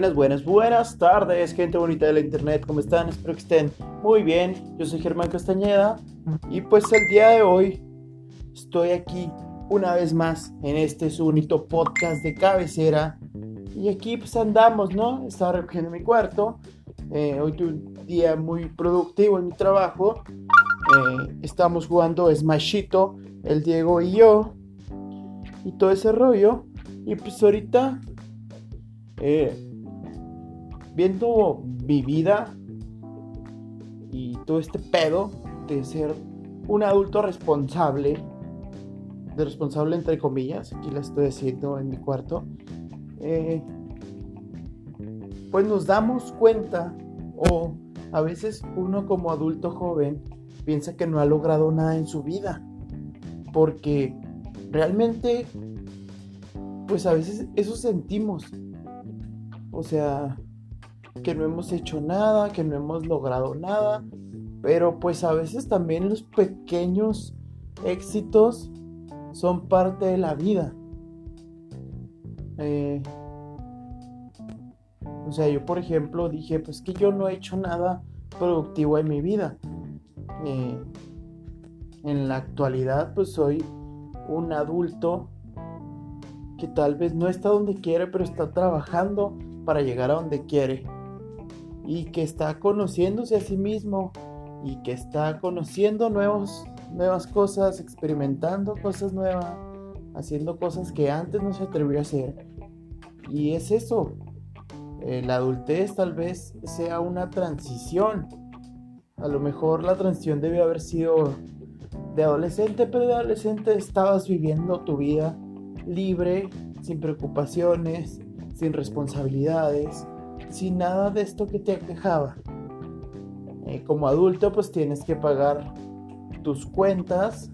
Buenas, buenas, buenas tardes, gente bonita de la internet, ¿cómo están? Espero que estén muy bien. Yo soy Germán Castañeda y pues el día de hoy estoy aquí una vez más en este su bonito podcast de cabecera. Y aquí pues andamos, ¿no? Estaba recogiendo mi cuarto. Eh, hoy tuve un día muy productivo en mi trabajo. Eh, estamos jugando Smashito, el Diego y yo. Y todo ese rollo. Y pues ahorita eh, viendo mi vida y todo este pedo de ser un adulto responsable, de responsable entre comillas, aquí la estoy haciendo en mi cuarto, eh, pues nos damos cuenta o a veces uno como adulto joven piensa que no ha logrado nada en su vida, porque realmente pues a veces eso sentimos. O sea, que no hemos hecho nada, que no hemos logrado nada, pero pues a veces también los pequeños éxitos son parte de la vida. Eh, o sea, yo por ejemplo dije, pues que yo no he hecho nada productivo en mi vida. Eh, en la actualidad pues soy un adulto que tal vez no está donde quiere, pero está trabajando para llegar a donde quiere y que está conociéndose a sí mismo y que está conociendo nuevos, nuevas cosas, experimentando cosas nuevas, haciendo cosas que antes no se atrevió a hacer. Y es eso, la adultez tal vez sea una transición. A lo mejor la transición debe haber sido de adolescente, pero de adolescente estabas viviendo tu vida libre, sin preocupaciones, sin responsabilidades, sin nada de esto que te aquejaba. Eh, como adulto pues tienes que pagar tus cuentas,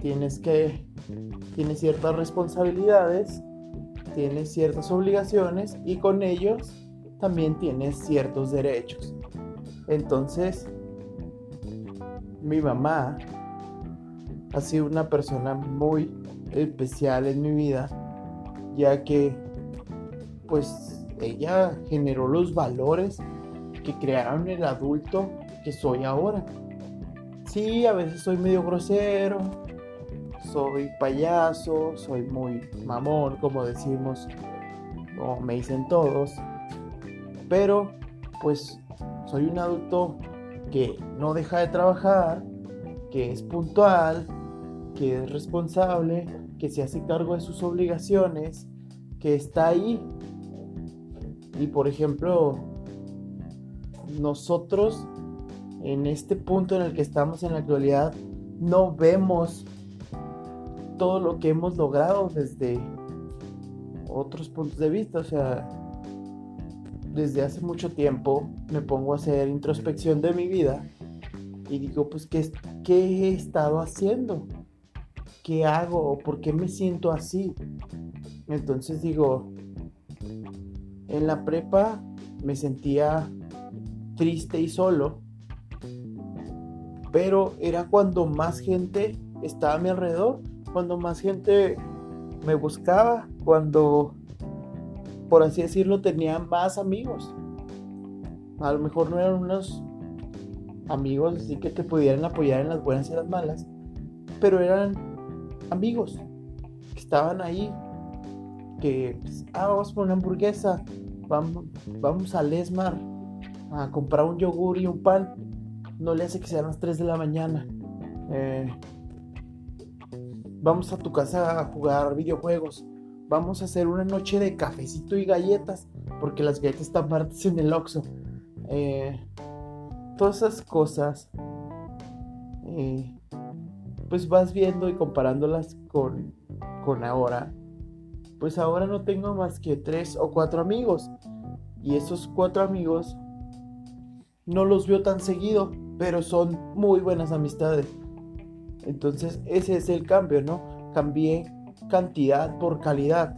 tienes que, tienes ciertas responsabilidades, tienes ciertas obligaciones y con ellos también tienes ciertos derechos. Entonces, mi mamá ha sido una persona muy especial en mi vida, ya que pues ella generó los valores que crearon el adulto que soy ahora. Sí, a veces soy medio grosero, soy payaso, soy muy mamón, como decimos, como me dicen todos, pero pues soy un adulto que no deja de trabajar, que es puntual, que es responsable, que se hace cargo de sus obligaciones, que está ahí y por ejemplo, nosotros en este punto en el que estamos en la actualidad no vemos todo lo que hemos logrado desde otros puntos de vista. O sea, desde hace mucho tiempo me pongo a hacer introspección de mi vida y digo, pues, ¿qué, qué he estado haciendo? ¿Qué hago? ¿Por qué me siento así? Entonces digo, en la prepa me sentía triste y solo, pero era cuando más gente estaba a mi alrededor, cuando más gente me buscaba, cuando, por así decirlo, tenía más amigos. A lo mejor no eran unos amigos así que te pudieran apoyar en las buenas y las malas, pero eran amigos que estaban ahí, que, pues, ah, vamos por una hamburguesa, vamos, vamos a Lesmar a comprar un yogur y un pan. No le hace que sean las 3 de la mañana. Eh, vamos a tu casa a jugar videojuegos. Vamos a hacer una noche de cafecito y galletas. Porque las galletas están baratas en el Oxxo. Eh, todas esas cosas. Eh, pues vas viendo y comparándolas con, con ahora pues ahora no tengo más que tres o cuatro amigos. Y esos cuatro amigos no los veo tan seguido, pero son muy buenas amistades. Entonces ese es el cambio, ¿no? Cambié cantidad por calidad.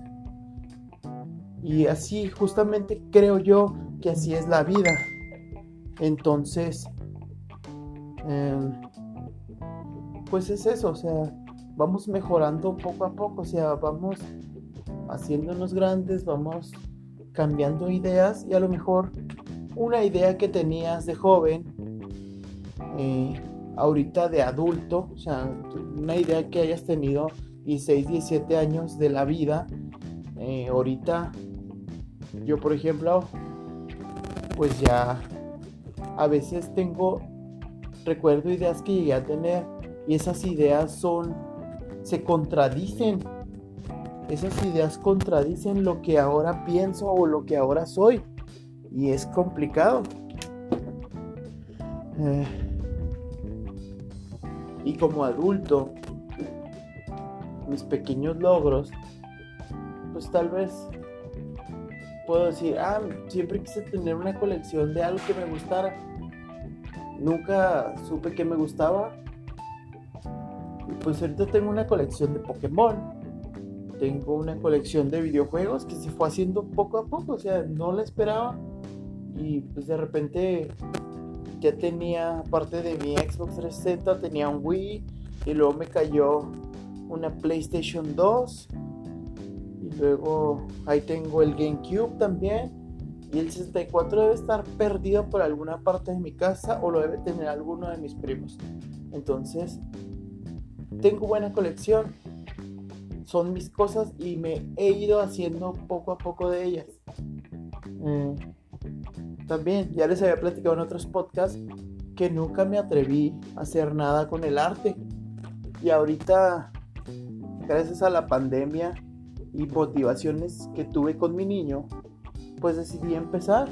Y así justamente creo yo que así es la vida. Entonces, em, pues es eso, o sea, vamos mejorando poco a poco, o sea, vamos haciéndonos grandes, vamos cambiando ideas y a lo mejor una idea que tenías de joven, eh, ahorita de adulto, o sea, una idea que hayas tenido 16, 17 años de la vida, eh, ahorita yo por ejemplo, pues ya a veces tengo, recuerdo ideas que llegué a tener y esas ideas son, se contradicen. Esas ideas contradicen lo que ahora pienso o lo que ahora soy. Y es complicado. Eh, y como adulto, mis pequeños logros, pues tal vez puedo decir, ah, siempre quise tener una colección de algo que me gustara. Nunca supe que me gustaba. Y pues ahorita tengo una colección de Pokémon. Tengo una colección de videojuegos que se fue haciendo poco a poco. O sea, no la esperaba. Y pues de repente ya tenía, aparte de mi Xbox 360, tenía un Wii. Y luego me cayó una PlayStation 2 Luego ahí tengo el GameCube también. Y el 64 debe estar perdido por alguna parte de mi casa o lo debe tener alguno de mis primos. Entonces, tengo buena colección. Son mis cosas y me he ido haciendo poco a poco de ellas. Mm, también, ya les había platicado en otros podcasts que nunca me atreví a hacer nada con el arte. Y ahorita, gracias a la pandemia, y motivaciones que tuve con mi niño, pues decidí empezar.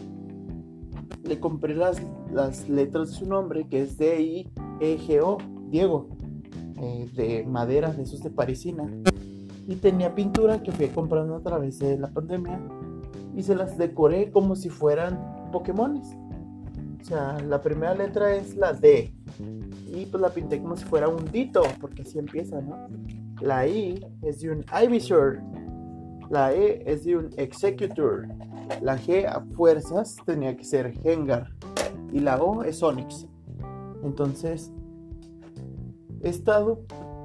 Le compré las, las letras de su nombre, que es D-I-E-G-O, Diego, eh, de madera, de esos de parisina. Y tenía pintura que fui comprando a través de la pandemia y se las decoré como si fueran Pokémones. O sea, la primera letra es la D. Y pues la pinté como si fuera un Dito, porque así empieza, ¿no? La I es de un Ivysaur, la E es de un executor. La G a fuerzas tenía que ser Hengar. Y la O es Onyx. Entonces, he estado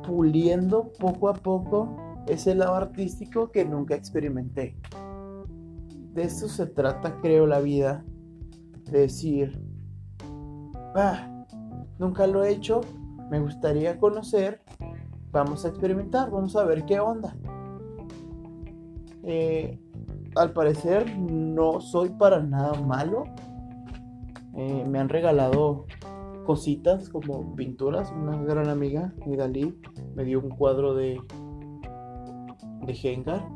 puliendo poco a poco ese lado artístico que nunca experimenté. De eso se trata, creo, la vida. De decir, ah, nunca lo he hecho, me gustaría conocer, vamos a experimentar, vamos a ver qué onda. Eh, al parecer no soy para nada malo. Eh, me han regalado cositas como pinturas. Una gran amiga, Dalí, me dio un cuadro de, de Gengar.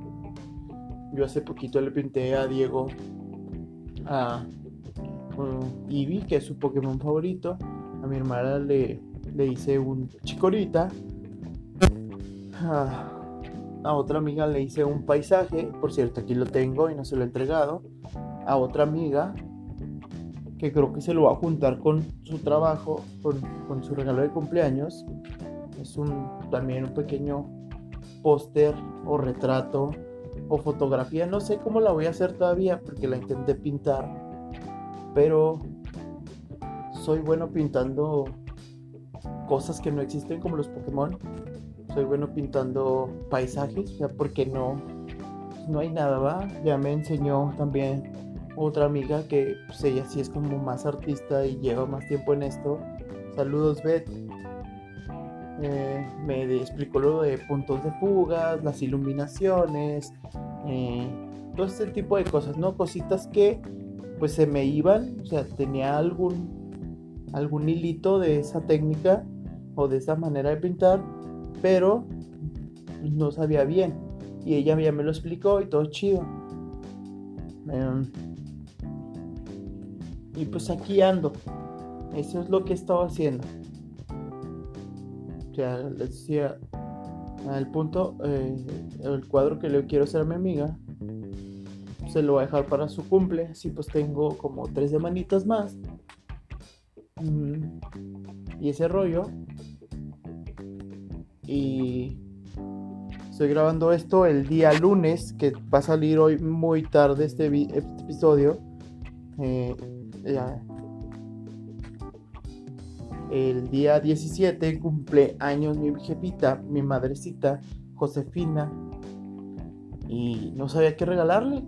Yo hace poquito le pinté a Diego a Eevee, que es su Pokémon favorito. A mi hermana le, le hice un chicorita. Ah, a otra amiga le hice un paisaje, por cierto, aquí lo tengo y no se lo he entregado. A otra amiga, que creo que se lo va a juntar con su trabajo, con, su regalo de cumpleaños. Es un, también un pequeño póster o retrato o fotografía. No sé cómo la voy a hacer todavía porque la intenté pintar. Pero soy bueno pintando cosas que no existen como los Pokémon soy bueno pintando paisajes, sea, porque no, no hay nada, ¿va? Ya me enseñó también otra amiga que pues, ella sí es como más artista y lleva más tiempo en esto. Saludos, Beth. Eh, me explicó lo de puntos de fugas, las iluminaciones, eh, todo este tipo de cosas, ¿no? Cositas que pues se me iban, o sea, tenía algún, algún hilito de esa técnica o de esa manera de pintar pero no sabía bien. Y ella ya me lo explicó y todo chido. Em, y pues aquí ando. Eso es lo que he estado haciendo. Sea, les decía, al punto, eh, el cuadro que le quiero hacer a mi amiga, se lo voy a dejar para su cumple. Así pues tengo como tres semanitas más. Mm, y ese rollo y estoy grabando esto el día lunes, que va a salir hoy muy tarde este, este episodio. Eh, el día 17 cumple años mi jefita, mi madrecita, Josefina. Y no sabía qué regalarle.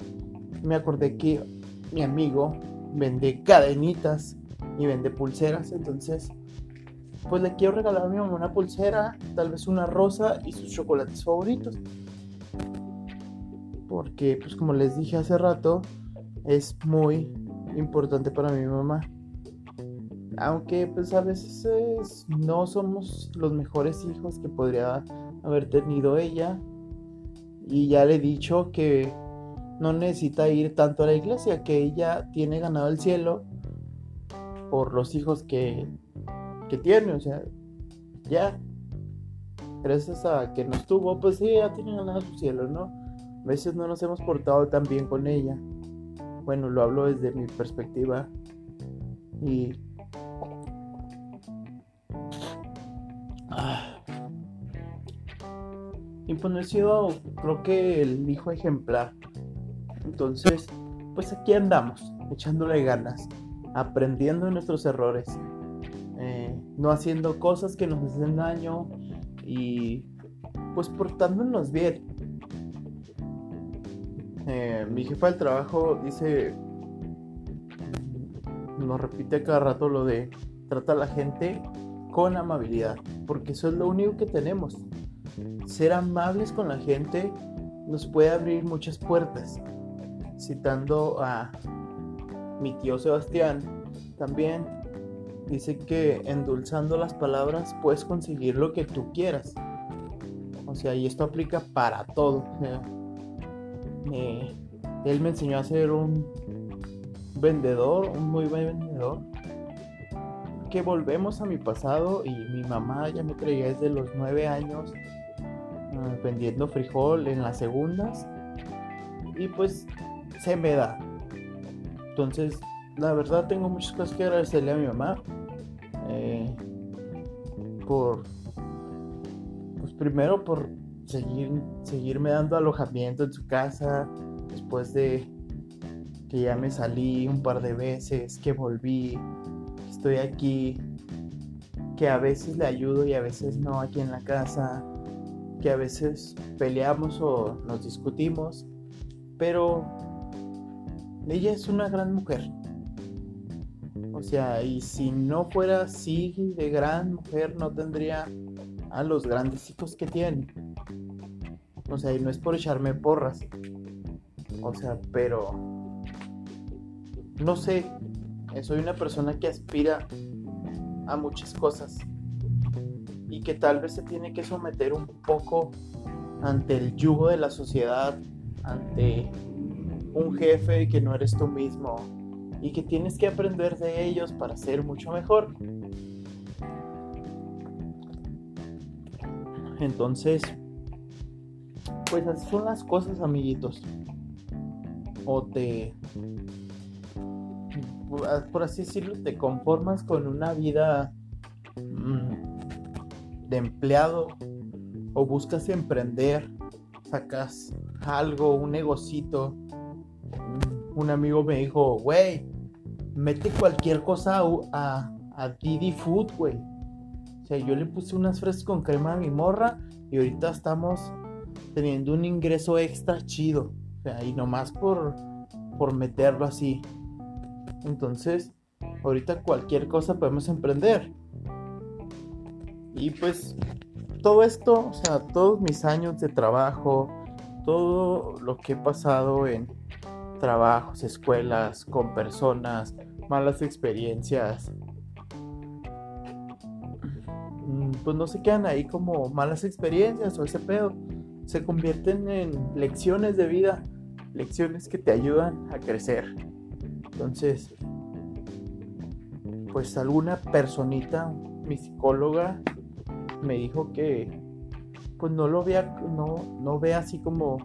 me acordé que mi amigo vende cadenitas y vende pulseras, entonces pues le quiero regalar a mi mamá una pulsera, tal vez una rosa y sus chocolates favoritos. Porque pues como les dije hace rato, es muy importante para mi mamá. Aunque pues a veces no somos los mejores hijos que podría haber tenido ella. Y ya le he dicho que no necesita ir tanto a la iglesia, que ella tiene ganado el cielo por los hijos que, que tiene, o sea, ya. Gracias a que nos tuvo, pues sí, ya tiene ganado el cielo, ¿no? A veces no nos hemos portado tan bien con ella. Bueno, lo hablo desde mi perspectiva. Y... Y pues no he sido, creo que el hijo ejemplar. Entonces, pues aquí andamos, echándole ganas, aprendiendo de nuestros errores, eh, no haciendo cosas que nos hacen daño y pues portándonos bien. Eh, mi jefa del trabajo dice, nos repite cada rato lo de trata a la gente con amabilidad, porque eso es lo único que tenemos. Ser amables con la gente nos puede abrir muchas puertas. Citando a mi tío Sebastián, también dice que endulzando las palabras puedes conseguir lo que tú quieras. O sea, y esto aplica para todo él me enseñó a ser un vendedor, un muy buen vendedor. Que volvemos a mi pasado y mi mamá ya me traía desde los nueve años vendiendo frijol en las segundas y pues se me da. Entonces, la verdad tengo muchas cosas que agradecerle a mi mamá eh, por, pues primero por seguir, seguirme dando alojamiento en su casa después de que ya me salí un par de veces, que volví, que estoy aquí, que a veces le ayudo y a veces no aquí en la casa, que a veces peleamos o nos discutimos, pero ella es una gran mujer. O sea, y si no fuera así de gran mujer, no tendría a los grandes hijos que tiene. O sea, y no es por echarme porras. O sea, pero... No sé. Soy una persona que aspira a muchas cosas. Que tal vez se tiene que someter un poco ante el yugo de la sociedad. Ante un jefe que no eres tú mismo. Y que tienes que aprender de ellos para ser mucho mejor. Entonces, pues así son las cosas, amiguitos. O te, por así decirlo, te conformas con una vida mm, de empleado o buscas emprender, sacas algo, un negocito. Un amigo me dijo, güey, mete cualquier cosa a, a Didi Food, güey. O sea, yo le puse unas fresas con crema a mi morra y ahorita estamos teniendo un ingreso extra chido. O sea, y nomás por, por meterlo así. Entonces, ahorita cualquier cosa podemos emprender. Y pues, todo esto, o sea, todos mis años de trabajo, todo lo que he pasado en trabajos, escuelas, con personas, malas experiencias, mm, pues no se quedan ahí como malas experiencias o ese pedo se convierten en lecciones de vida, lecciones que te ayudan a crecer. Entonces, pues alguna personita, mi psicóloga, me dijo que pues no lo vea, no, no vea así como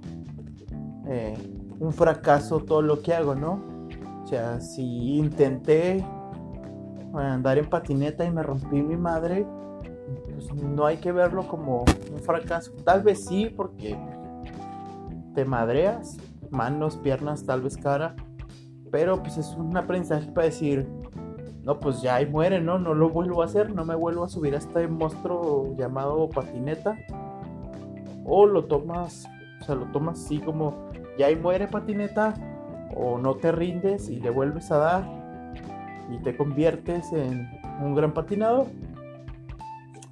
eh, un fracaso todo lo que hago, ¿no? O sea, si intenté andar en patineta y me rompí mi madre, pues, no hay que verlo como un fracaso. Tal vez sí, porque te madreas, manos, piernas, tal vez cara, pero pues es un aprendizaje para decir, no, pues ya ahí muere, ¿no? No lo vuelvo a hacer, no me vuelvo a subir a este monstruo llamado patineta. O lo tomas, o sea, lo tomas así como, ya ahí muere patineta, o no te rindes y le vuelves a dar y te conviertes en un gran patinador.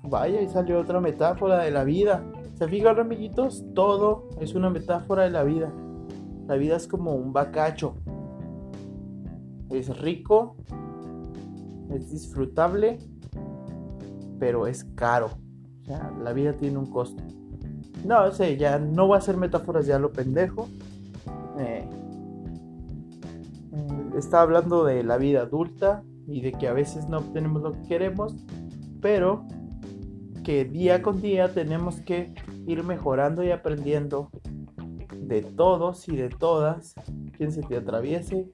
Vaya, y salió otra metáfora de la vida. ¿Se fijan, amiguitos? Todo es una metáfora de la vida. La vida es como un bacacho. Es rico, es disfrutable, pero es caro. La vida tiene un costo. No, sé, ya no voy a hacer metáforas, ya lo pendejo. Eh, está hablando de la vida adulta y de que a veces no obtenemos lo que queremos, pero que día con día tenemos que ir mejorando y aprendiendo de todos y de todas quien se te atraviese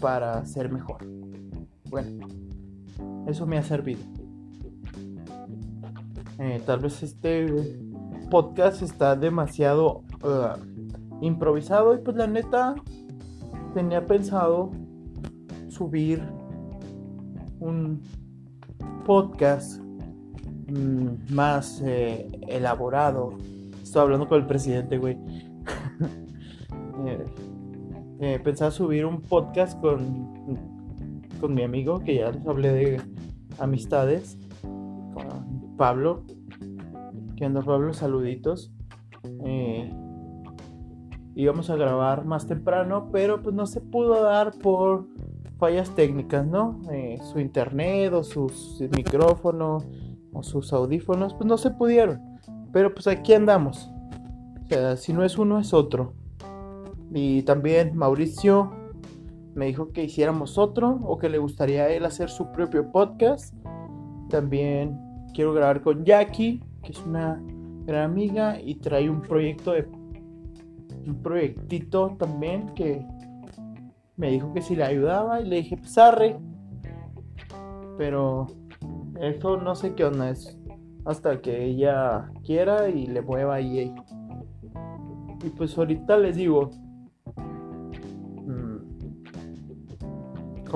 para ser mejor. Bueno, eso me ha servido. Eh, tal vez este podcast está demasiado uh, improvisado y pues la neta tenía pensado subir un podcast mm, más eh, elaborado. Estoy hablando con el presidente, güey. eh, pensaba subir un podcast con, con mi amigo, que ya les hablé de amistades, con Pablo. ¿Qué onda, Pablo? Saluditos. Eh, íbamos a grabar más temprano, pero pues no se pudo dar por fallas técnicas, ¿no? Eh, su internet o sus micrófonos o sus audífonos, pues no se pudieron. Pero pues aquí andamos. O sea, si no es uno, es otro. Y también Mauricio me dijo que hiciéramos otro o que le gustaría a él hacer su propio podcast. También quiero grabar con Jackie, que es una gran amiga y trae un proyecto de un proyectito también que me dijo que si le ayudaba y le dije, pues Pero eso no sé qué onda es. Hasta que ella quiera y le mueva ahí. Y pues ahorita les digo,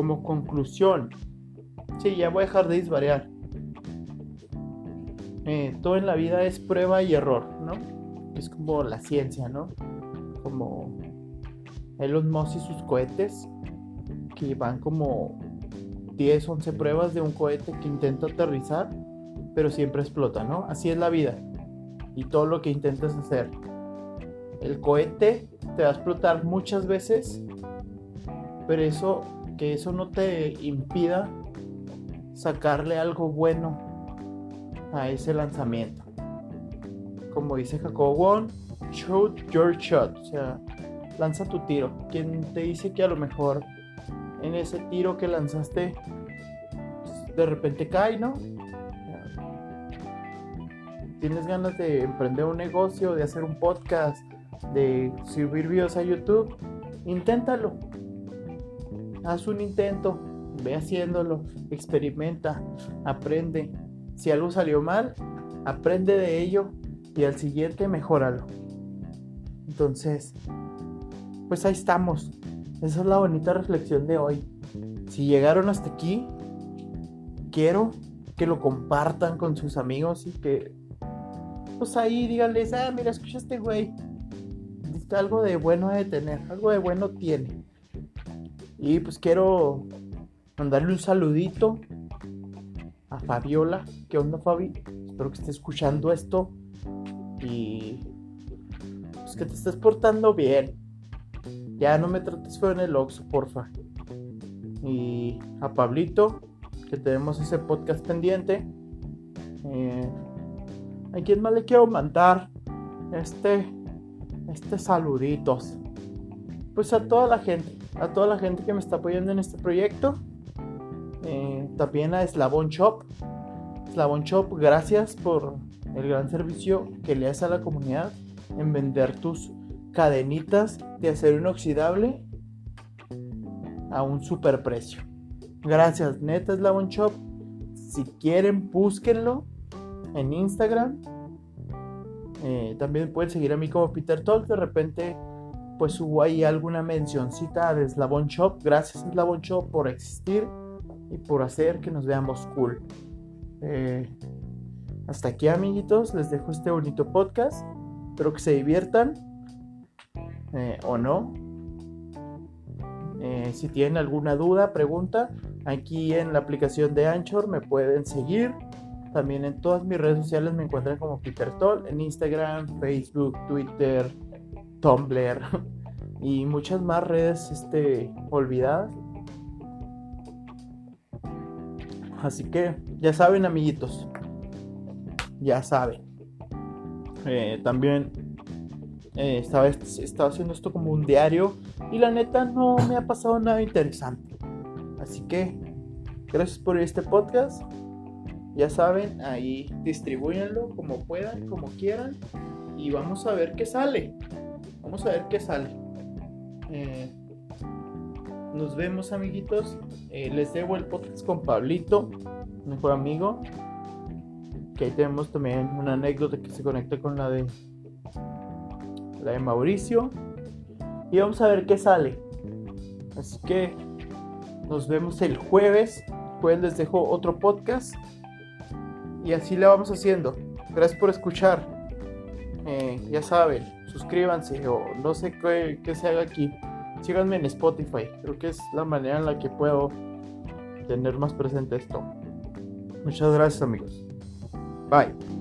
como conclusión, sí, ya voy a dejar de disvariar. Eh, todo en la vida es prueba y error, ¿no? Es como la ciencia, ¿no? Como Elon Musk y sus cohetes, que van como 10, 11 pruebas de un cohete que intenta aterrizar, pero siempre explota, ¿no? Así es la vida. Y todo lo que intentas hacer. El cohete te va a explotar muchas veces, pero eso que eso no te impida sacarle algo bueno a ese lanzamiento. Como dice Jacob Wong, shoot your shot, o sea, lanza tu tiro. Quien te dice que a lo mejor en ese tiro que lanzaste pues, de repente cae, ¿no? Tienes ganas de emprender un negocio, de hacer un podcast, de subir videos a YouTube, inténtalo haz un intento, ve haciéndolo, experimenta, aprende. Si algo salió mal, aprende de ello y al siguiente mejóralo. Entonces, pues ahí estamos. Esa es la bonita reflexión de hoy. Si llegaron hasta aquí, quiero que lo compartan con sus amigos y que, pues ahí díganles, ah, mira, escucha este güey. Algo de bueno de tener, algo de bueno tiene. Y pues quiero mandarle un saludito a Fabiola. ¿Qué onda, Fabi? Espero que esté escuchando esto. Y pues que te estés portando bien. Ya no me trates feo en el Oxxo, porfa. Y a Pablito, que tenemos ese podcast pendiente. Eh, ¿A quién más le quiero mandar este, este saluditos? Pues a toda la gente a toda la gente que me está apoyando en este proyecto. Eh, también a Slavon Shop. Slavon Shop, gracias por el gran servicio que le haces a la comunidad en vender tus cadenitas de acero inoxidable a un super precio. Gracias, neta Slavon Shop. Si quieren, búsquenlo en Instagram. Eh, también pueden seguir a mí como Peter Talk. De repente pues hubo ahí alguna mencioncita de Slavon Shop. Gracias Slavon Shop por existir y por hacer que nos veamos cool. Eh, hasta aquí amiguitos, les dejo este bonito podcast. Espero que se diviertan eh, o no. Eh, si tienen alguna duda, pregunta, aquí en la aplicación de Anchor me pueden seguir. También en todas mis redes sociales me encuentran como Peter Toll, en Instagram, Facebook, Twitter, Tumblr y muchas más redes este, olvidadas. Así que ya saben, amiguitos. Ya saben. Eh, también eh, estaba, estaba haciendo esto como un diario y la neta no me ha pasado nada interesante. Así que gracias por este podcast. Ya saben, ahí distribuyanlo como puedan, como quieran. Y vamos a ver qué sale. Vamos a ver qué sale. Eh, nos vemos amiguitos. Eh, les debo el podcast con Pablito, mejor amigo. Que ahí tenemos también una anécdota que se conecta con la de la de Mauricio. Y vamos a ver qué sale. Así que nos vemos el jueves. Jueves les dejo otro podcast. Y así le vamos haciendo. Gracias por escuchar. Eh, ya saben, suscríbanse o no sé qué, se haga aquí. Síganme en Spotify. Creo que es la manera en la que puedo tener más presente esto. Muchas gracias amigos. Bye.